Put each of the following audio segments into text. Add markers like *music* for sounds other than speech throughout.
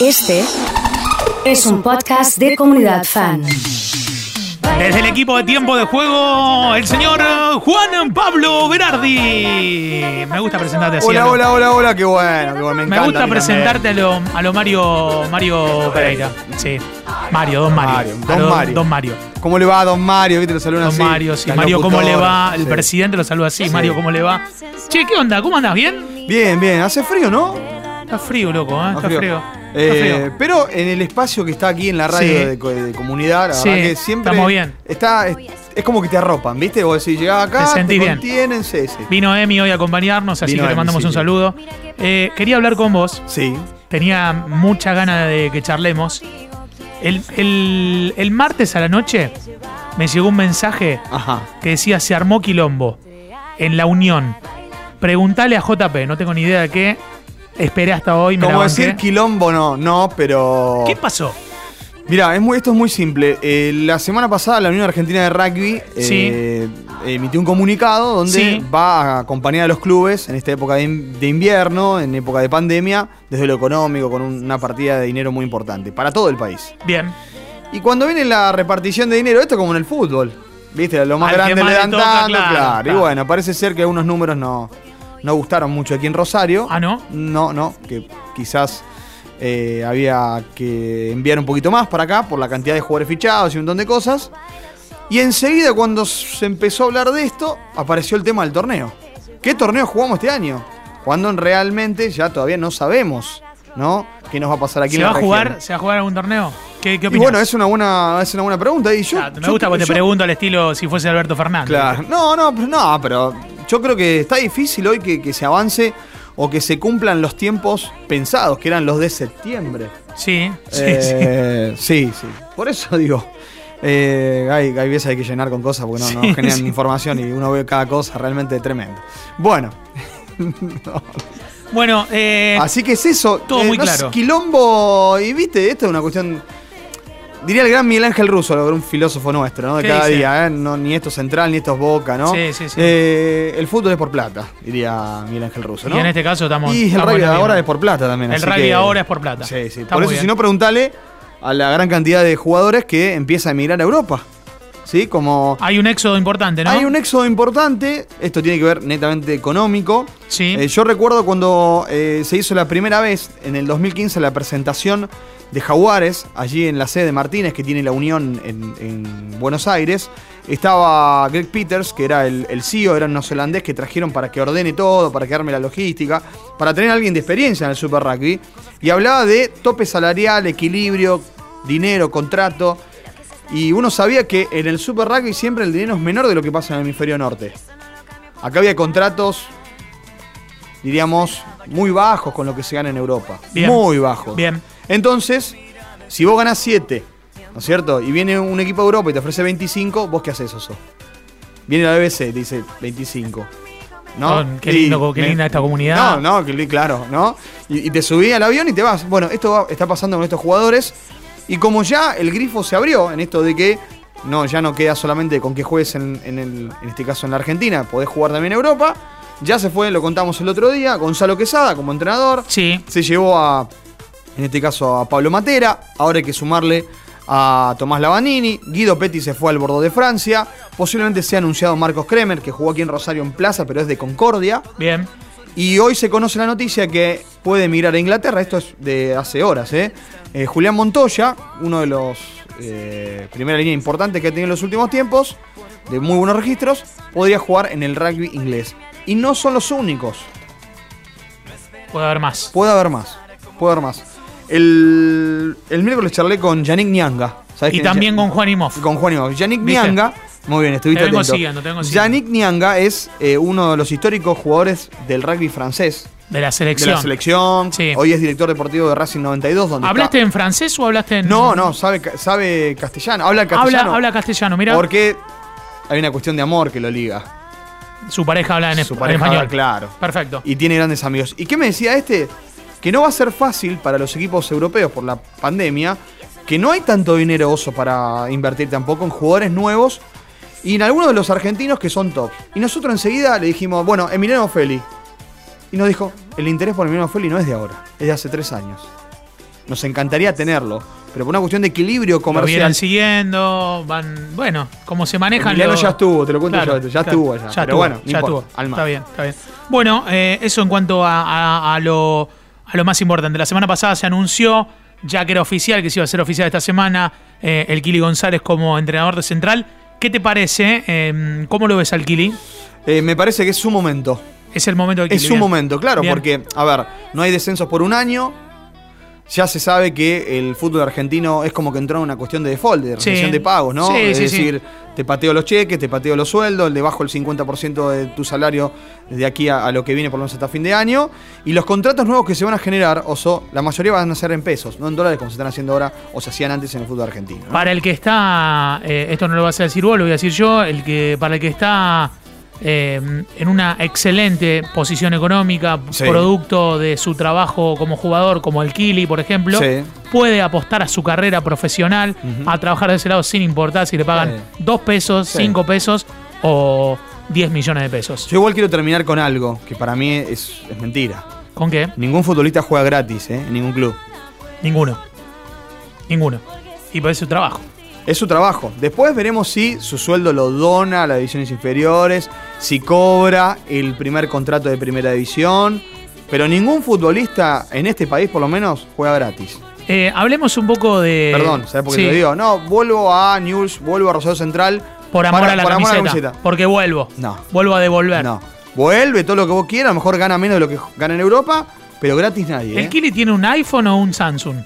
Este es un podcast de comunidad fan. Desde el equipo de tiempo de juego, el señor Juan Pablo Berardi. Me gusta presentarte así. Hola, ¿no? hola, hola, hola, qué bueno, qué bueno, me Me encanta. gusta a mí presentarte a lo, a lo Mario, Mario Pereira. Sí. Mario, don Mario. Mario, don Mario. Don Mario. ¿Cómo le va a Don Mario? ¿Viste? Lo saludan Don así. Mario, sí. Mario, ¿cómo le va? El sí. presidente lo saluda así. Mario, ¿cómo le va? Che, ¿qué onda? ¿Cómo andas? ¿Bien? Bien, bien, hace frío, ¿no? Está frío, loco, ¿eh? Está frío. Eh, pero en el espacio que está aquí en la radio Sí. de, co- de comunidad, la Sí, verdad que siempre estamos bien. Está, es, es como que te arropan, ¿viste? Vos decís, llegás acá, Te bien. contienen, sí. Vino Emi hoy a acompañarnos, así Vino que le mandamos un saludo. Eh, quería hablar con vos. Sí. Tenía mucha ganas de que charlemos. El, el- el martes a la noche me llegó un mensaje Ajá. que decía se armó quilombo en la Unión. Preguntale a JP, no tengo ni idea de qué. Esperé hasta hoy, me la Como banqué. decir quilombo, no, no, pero. ¿Qué pasó? Mira, es muy, esto es muy simple. Eh, la semana pasada la Unión Argentina de Rugby Sí. eh, emitió un comunicado donde Sí. va a acompañar a los clubes en esta época de, in- de invierno, en época de pandemia, desde lo económico, con un- una partida de dinero muy importante para todo el país. Bien. Y cuando viene la repartición de dinero, esto es como en el fútbol. ¿Viste? Lo más Al grande más le dan tanto, claro, claro. Y bueno, parece ser que algunos números no, no gustaron mucho aquí en Rosario. Ah, ¿no? No, no, que quizás eh, había que enviar un poquito más para acá por la cantidad de jugadores fichados y un montón de cosas. Y enseguida cuando se empezó a hablar de esto, apareció el tema del torneo. ¿Qué torneo jugamos este año? Cuando realmente ya todavía no sabemos, ¿no? ¿Qué nos va a pasar aquí ¿Se en va la a jugar? región? ¿Se va a jugar algún torneo? ¿Qué, qué Y bueno, es una buena, es una buena pregunta. Y yo, me yo- gusta porque te yo- pregunto al estilo si fuese Alberto Fernández. Claro. No, no, no, pero yo creo que está difícil hoy que, que se avance o que se cumplan los tiempos pensados, que eran los de septiembre. Sí, sí, Eh, sí, sí. Por eso digo. eh, hay, hay veces hay que llenar con cosas porque no, no Sí, generan sí. información y uno ve cada cosa realmente tremendo. Bueno. Bueno, eh, así que es eso. todo muy no es claro. quilombo. Y viste, esto es una cuestión. Diría el gran Miguel Ángel Russo, lo que era un filósofo nuestro, ¿no? De ¿Qué cada dice? día, ¿eh? No, ni esto es central, ni esto es boca, ¿no? Sí, sí, sí. Eh, el fútbol es por plata, diría Miguel Ángel Russo, ¿no? y en este caso estamos. Y el rugby ahora es por plata también. El rugby que- ahora es por plata. Sí, sí. Está Por eso, bien. si no, preguntale a la gran cantidad de jugadores que empieza a emigrar a Europa. ¿Sí? Como. Hay un éxodo importante, ¿no? Hay un éxodo importante, esto tiene que ver netamente económico. Sí. Eh, yo recuerdo cuando eh, se hizo la primera vez, en el 2015, la presentación de Jaguares, allí en la sede de Martínez, que tiene la unión en, en Buenos Aires. Estaba Greg Peters, que era el, el CEO, era un neozelandés que trajeron para que ordene todo, para que arme la logística, para tener a alguien de experiencia en el Super Rugby. Y hablaba de tope salarial, equilibrio, dinero, contrato. Y uno sabía que en el Super Rugby siempre el dinero es menor de lo que pasa en el hemisferio norte. Acá había contratos, diríamos, muy bajos con lo que se gana en Europa. Bien. Muy bajos. Bien. Entonces, si vos ganás 7, ¿no es cierto? Y viene un equipo de Europa y te ofrece 25, ¿vos qué haces, Oso? Viene la BBC te dice 25. ¿No? Oh, qué Y lindo, qué linda esta comunidad. No, no, claro, ¿no? Y, y te subí al avión y te vas. Bueno, esto va- está pasando con estos jugadores. Y como ya el grifo se abrió en esto de que no, ya no queda solamente con que juegues en, en el- en este caso en la Argentina, podés jugar también en Europa. Ya se fue, lo contamos el otro día, Gonzalo Quesada como entrenador. Sí. Se llevó a, en este caso, a Pablo Matera. Ahora hay que sumarle a Tomás Lavanini. Guido Petti se fue al Bordeaux de Francia. Posiblemente sea anunciado Marcos Kremer, que jugó aquí en Rosario en Plaza, pero es de Concordia. Bien. Y hoy se conoce la noticia que puede emigrar a Inglaterra. Esto es de hace horas, ¿eh? Eh, Julián Montoya, uno de los eh, primera línea importantes que ha tenido en los últimos tiempos, de muy buenos registros, podría jugar en el rugby inglés. Y no son los únicos. Puede haber más. Puede haber más. Puede haber más. El, el miércoles charlé con Yannick Nianga. ¿sabés Y también con Juan Imhoff. Con Juan. Yannick ¿Viste? Nianga. Muy bien, estuviste Te vengo atento. siguiendo, te vengo. Yannick Nianga es eh, uno de los históricos jugadores del rugby francés. De la De selección. la selección. Sí. Hoy es director deportivo de Racing 92. Donde ¿Hablaste está- en francés o hablaste en.? No, no, sabe, sabe castellano. Habla castellano. habla castellano, mira. Porque hay una cuestión de amor que lo liga. Su pareja habla en, Su en pareja español. habla, claro. Perfecto. y tiene grandes amigos. ¿Y qué me decía este? Que no va a ser fácil para los equipos europeos por la pandemia, que no hay tanto dinero oso para invertir tampoco en jugadores nuevos y en algunos de los argentinos que son top. Y nosotros enseguida le dijimos, bueno, Emiliano Feli. Y nos dijo, el interés por Emiliano Feli no es de ahora, es de hace tres años. nos encantaría tenerlo. Pero por una cuestión de equilibrio Lo comercial. vienen siguiendo, van. Bueno, como se manejan Emiliano los- ya estuvo, te lo cuento Claro, yo, ya claro, estuvo allá. ya pero estuvo, bueno, no ya importa, al mar. Está bien, está bien. Bueno, eh, eso en cuanto a, a- a lo, a lo más importante. La semana pasada se anunció, ya que era oficial, que se iba a ser oficial esta semana, eh, el Kili González como entrenador de Central. ¿Qué te parece? Eh, ¿Cómo lo ves al Kili? Eh, me parece que es su momento. Es el momento del Kili. Es su momento, claro, Bien. porque, a ver, no hay descensos por un año. Ya se sabe que el fútbol argentino es como que entró en una cuestión de default, de Sí. de pagos, ¿no? Sí, es sí, decir, te pateo los cheques, te pateo los sueldos, le bajo el 50% de tu salario desde aquí a, a lo que viene por lo menos hasta fin de año. Y los contratos nuevos que se van a generar, Oso, la mayoría van a ser en pesos, no en dólares como se están haciendo ahora o se hacían antes en el fútbol argentino. ¿no? Para el que está, eh, esto no lo vas a decir vos, lo voy a decir yo, el que para el que está eh, en una excelente posición económica, Sí. producto de su trabajo como jugador, como el Kili, por ejemplo, Sí. puede apostar a su carrera profesional, a trabajar de ese lado sin importar si le pagan Sí. 2 pesos. 5 pesos o 10 millones de pesos. Yo igual quiero terminar con algo que para mí es, es mentira. ¿Con qué? Ningún futbolista juega gratis, ¿eh? En ningún club. Ninguno. Ninguno. Y por eso trabajo. Es su trabajo. Después veremos si su sueldo lo dona a las divisiones inferiores, si cobra el primer contrato de primera división. Pero ningún futbolista en este país, por lo menos, juega gratis. Eh, hablemos un poco de. Perdón, ¿sabes por qué Sí. te digo? No, vuelvo a News, vuelvo a Rosario Central. Por amor, para- a, la por amor camiseta, Porque vuelvo. No. Vuelvo a devolver. No. Vuelve todo lo que vos quieras, a lo mejor gana menos de lo que gana en Europa, pero gratis nadie. ¿El ¿eh? Kili tiene un iPhone o un Samsung?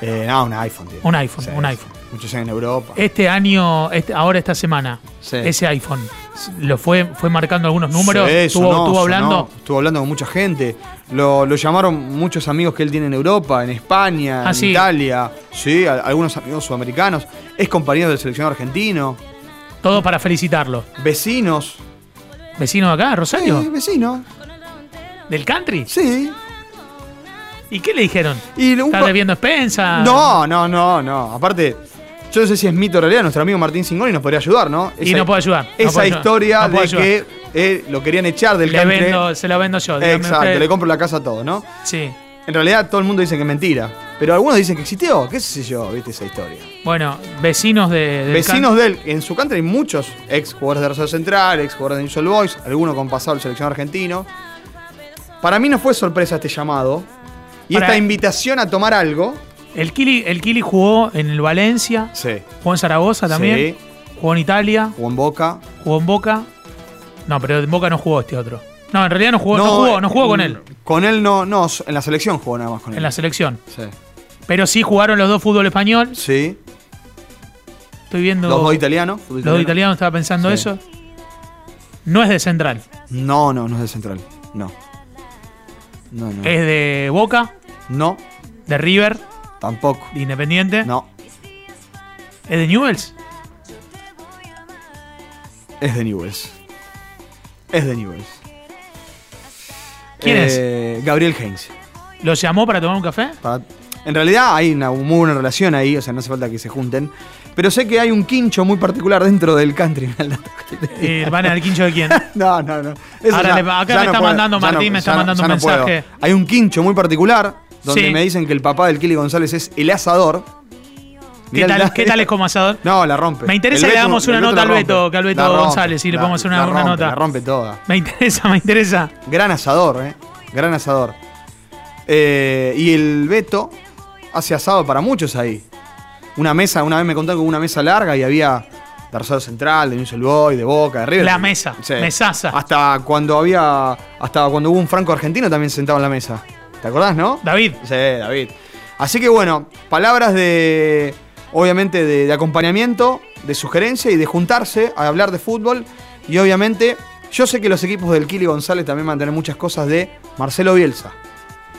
Eh, no, un iPhone. tío. Un iPhone, un iPhone. Muchos años en Europa. Este año, este, ahora esta semana, Sí. ese iPhone, ¿lo fue, fue marcando algunos números? Sí, ¿Estuvo, sonó, estuvo hablando? sonó. Estuvo hablando con mucha gente. Lo, lo llamaron muchos amigos que él tiene en Europa, en España, Ah, en sí. Italia. Sí, a- algunos amigos sudamericanos. Es compañero del seleccionado argentino. Todo para felicitarlo. Vecinos. ¿Vecino de acá, Rosario? Sí, vecinos. ¿Del country? Sí. ¿Y qué le dijeron? Y un ¿Está pa- debiendo expensa? No, no, no, no. Aparte, yo no sé si es mito o realidad. Nuestro amigo Martín Singoni nos podría ayudar, ¿no? Y no puede ayudar. no Esa ayudar, historia no de ayudar. que eh, lo querían echar del Le country. vendo, se lo vendo yo. Exacto, usted. le compro la casa a todo, ¿no? Sí. En realidad todo el mundo dice que es mentira. Pero algunos dicen que existió. ¿Qué sé yo? ¿Viste esa historia? Bueno, vecinos de. del Vecinos de él, en su country hay muchos ex jugadores de Rosario Central, ex jugadores de Soul Boys, algunos con pasado al seleccionado argentino. Para mí no fue sorpresa este llamado. Y Para- esta invitación a tomar algo. El Kili, el Kili jugó en el Valencia, Sí. jugó en Zaragoza también, Sí. jugó en Italia, Jugó en Boca. jugó en Boca. No, pero en Boca no jugó este otro. No, en realidad no jugó, no, jugó, no jugó con mm, él Con él no, no, en la selección jugó nada más con él. en la selección. Sí. Pero sí jugaron los dos fútbol español. Sí. Estoy viendo. Los dos italianos. Los dos italianos, estaba pensando Sí. eso. No es de Central, No, no, no es de Central. No. No, no. es de Boca, No, de River, tampoco. de Independiente. No, ¿Es de Newells? es de Newells. Es de Newells. ¿Quién es? Gabriel Heinz. ¿Lo llamó para tomar un café? Para- En realidad hay una muy buena relación ahí, o sea, no hace falta que se junten. Pero sé que hay un quincho muy particular dentro del country. *laughs* Eh, ¿Van al quincho de quién? *laughs* no, no, no. Eso Ahora ya- le- acá ya me está puedo, mandando Martín, me está mandando un mensaje. Hay un quincho muy particular donde Sí. me dicen que el papá del Kili González es el asador. ¿Qué tal, da- ¿Qué tal es como asador? No, la rompe. Me interesa que le el una nota al rompe. Beto, que al Beto rompe, González, sí, le podemos hacer una, la una rompe, nota. La rompe toda. Me interesa, me interesa. Gran asador, ¿eh? Gran asador. Eh, y el Beto hace asado para muchos ahí. Una mesa, una vez me contaron con una mesa larga y había de Rosario Central, de Newell's Boy, de Boca, de River. La mesa, mesaza. Hasta cuando había, hasta cuando hubo un franco argentino también sentado en la mesa. ¿Te acordás, no? David, Sí, David. Así que bueno, palabras de, obviamente, de, de acompañamiento, de sugerencia y de juntarse a hablar de fútbol. Y obviamente, yo sé que los equipos del Kili González también van a tener muchas cosas de Marcelo Bielsa.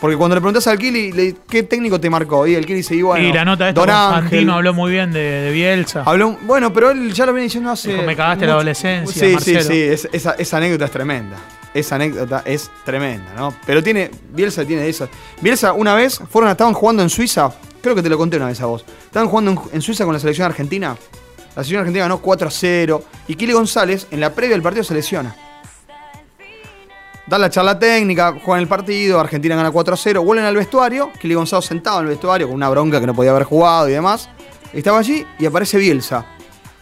Porque cuando le preguntás al Kili, le- ¿qué técnico te marcó? Y el Kili se iba y la nota de esta Don Ángel. Habló muy bien de, de Bielsa. Habló bueno, pero él ya lo viene diciendo hace. Dijo, "Me cagaste la adolescencia, Sí, Marcelo". sí, sí. es- esa, esa anécdota es tremenda. Esa anécdota es tremenda, ¿no? Pero tiene. Bielsa tiene eso. Bielsa, una vez, fueron, estaban jugando en Suiza. Creo que te lo conté una vez a vos. Estaban jugando en, Suiza con la selección argentina. La selección argentina ganó 4 a 0. Y Kili González, en la previa del partido, se lesiona. Dan la charla técnica, juegan el partido, Argentina gana 4 a 0, vuelven al vestuario, Kili Gonzalo sentado en el vestuario con una bronca que no podía haber jugado y demás. Estaba allí y aparece Bielsa.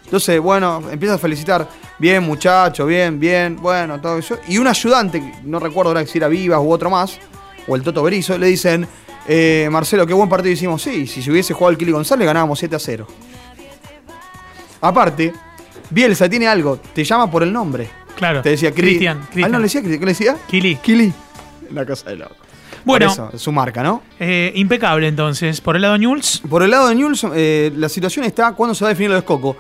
Entonces, bueno, empieza a felicitar, bien muchacho, bien, bien, bueno, todo eso. Y un ayudante, no recuerdo ahora si era Vivas u otro más, o el Toto Berizo, le dicen, eh, Marcelo, qué buen partido hicimos. Sí, si se hubiese jugado el Kili González ganábamos 7 a 0. Aparte, Bielsa tiene algo, te llama por el nombre. Claro. Te decía. Cristian. Ah, Cristian. no le decía, ¿qué le decía? Kili. Kili. La cosa de loco. Bueno. Eso, es su marca, ¿no? Eh, impecable entonces. Por el lado Newell's, Por el lado de Newell's, eh, la situación está cuando se va a definir lo de Escoco.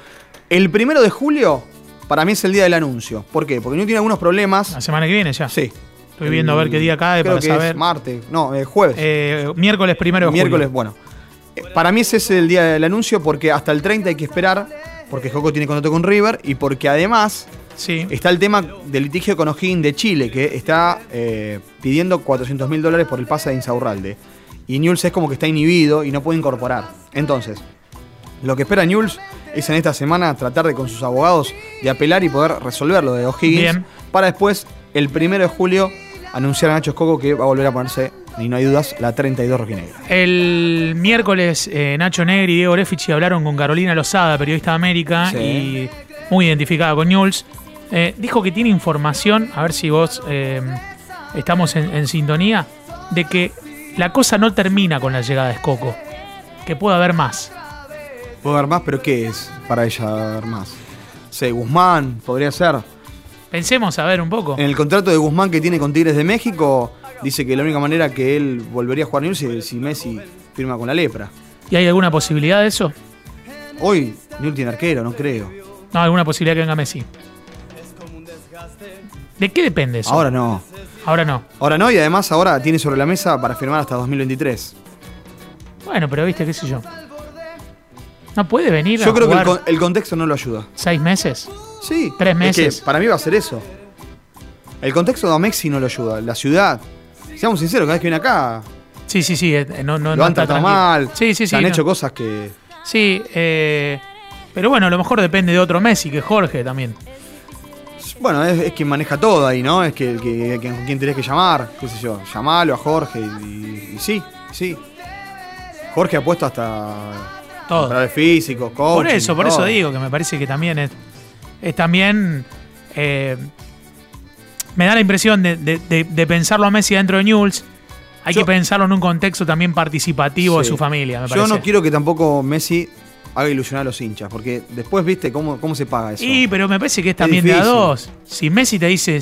El primero de julio, para mí es el día del anuncio. ¿Por qué? Porque Newell's tiene algunos problemas. la semana que viene ya. Sí. Estoy viendo a ver qué día cae Creo para que saber. Es martes, no, eh, jueves. Eh, miércoles primero de Miércoles, julio. bueno. Eh, Para mí ese es el día del anuncio porque hasta el 30 hay que esperar, porque Escoco tiene contrato con River y porque además Sí. está el tema del litigio con O'Higgins de Chile, que está eh, pidiendo 400 mil dólares por el pase de Insaurralde. Y Newell's es como que está inhibido y no puede incorporar. Entonces, lo que espera Newell's es en esta semana tratar de con sus abogados de apelar y poder resolver lo de O'Higgins para después, el primero de julio, anunciar a Nacho Escoco que va a volver a ponerse, y no hay dudas, la 32 rojinegra. El miércoles eh, Nacho Negri y Diego Orefici hablaron con Carolina Lozada, periodista de América, Sí. y muy identificada con Newell's. Eh, dijo que tiene información, a ver si vos eh, estamos en, en sintonía, de que la cosa no termina con la llegada de Escoco, que puede haber más. ¿Puedo ver más? ¿Pero qué es para ella ver más? Sí, Guzmán, podría ser. Pensemos a ver un poco. En el contrato de Guzmán que tiene con Tigres de México, dice que la única manera que él volvería a jugar Newell's es si Messi firma con la lepra. ¿Y hay alguna posibilidad de eso? Hoy Newell's tiene arquero, no creo. No, alguna posibilidad que venga Messi. ¿De qué depende eso? Ahora no. Ahora no. Ahora no, y además ahora tiene sobre la mesa para firmar hasta 2023. Bueno, pero viste, qué sé yo. No puede venir Yo a creo que el, jugar con- el contexto no lo ayuda. seis meses. Sí. Tres es meses. que para mí va a ser eso. El contexto de Messi no lo ayuda. La ciudad. Seamos sinceros, cada vez que viene acá, Sí, sí, sí. eh, No, no, lo no han está tratado tranquilo. mal. Sí, sí, se sí. han no. hecho cosas que. Sí, eh, pero bueno, a lo mejor depende de otro Messi, que Jorge también. Bueno, es, es quien maneja todo ahí, ¿no? Es que, el que, que- con quien tenés que llamar, qué sé yo, llamalo a Jorge y, y sí, sí. Jorge ha puesto hasta Todo. físicos, coach. Por eso, por eso digo que me parece que también es, es también. eh, me da la impresión de, de- de- de pensarlo a Messi dentro de Newell's. Hay Yo- que pensarlo en un contexto también participativo de Sí. su familia, me Yo no quiero que tampoco Messi haga ilusionar a los hinchas, porque después, viste, cómo, cómo se paga eso. Y, pero me parece que es también de a dos. Si Messi te dice,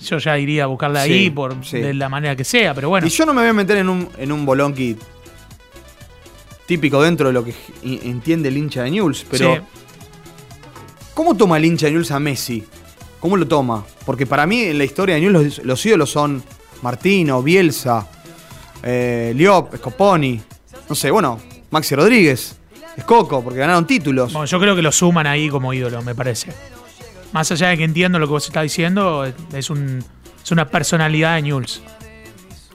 yo ya iría a buscarla ahí Sí, por sí. de la manera que sea, pero bueno. Y yo no me voy a meter en un, en un bolonqui típico dentro de lo que entiende el hincha de Newell's, pero Sí. ¿cómo toma el hincha de Newell's a Messi? ¿Cómo lo toma? Porque para mí en la historia de Newell's los, los ídolos son Martino, Bielsa, eh, Liop, Scoponi, no sé, bueno, Maxi Rodríguez, Escoco, porque ganaron títulos. Bueno, yo creo que lo suman ahí como ídolo, me parece. Más allá de que entiendo lo que vos estás diciendo, es, un, es una personalidad de Newell's.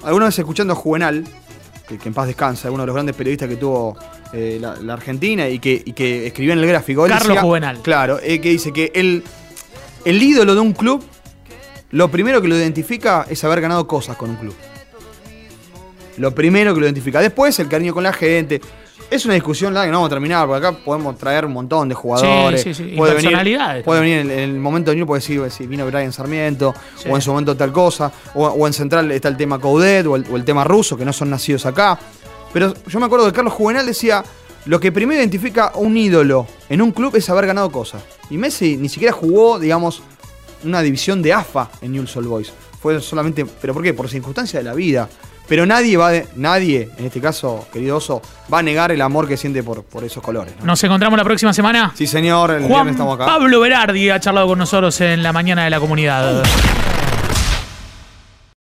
Alguna vez escuchando a Juvenal, que, que en paz descansa, uno de los grandes periodistas que tuvo eh, la, la Argentina y que, y que escribió en el gráfico. él Carlos Juvenal. Claro, eh, que dice que el, el ídolo de un club, lo primero que lo identifica es haber ganado cosas con un club. Lo primero que lo identifica. Después el cariño con la gente. Es una discusión larga que no vamos a terminar, porque acá podemos traer un montón de jugadores. Sí, sí, Puede venir, personalidades puede también. venir en, el momento de New, puede decir, si vino Brian Sarmiento, o en su momento tal cosa, o, o en Central está el tema Coudet, o el, o el tema ruso, que no son nacidos acá. Pero yo me acuerdo que Carlos Juvenal decía, lo que primero identifica a un ídolo en un club es haber ganado cosas. Y Messi ni siquiera jugó, digamos, una división de AFA en Newell's Old Boys. Fue solamente, ¿pero por qué? Por circunstancias de la vida. Pero nadie va, de- nadie, en este caso, querido Oso, va a negar el amor que siente por, por esos colores. ¿no? Nos encontramos la próxima semana. Sí, señor, el viernes Juan estamos acá. Pablo Berardi ha charlado con nosotros en la mañana de la comunidad.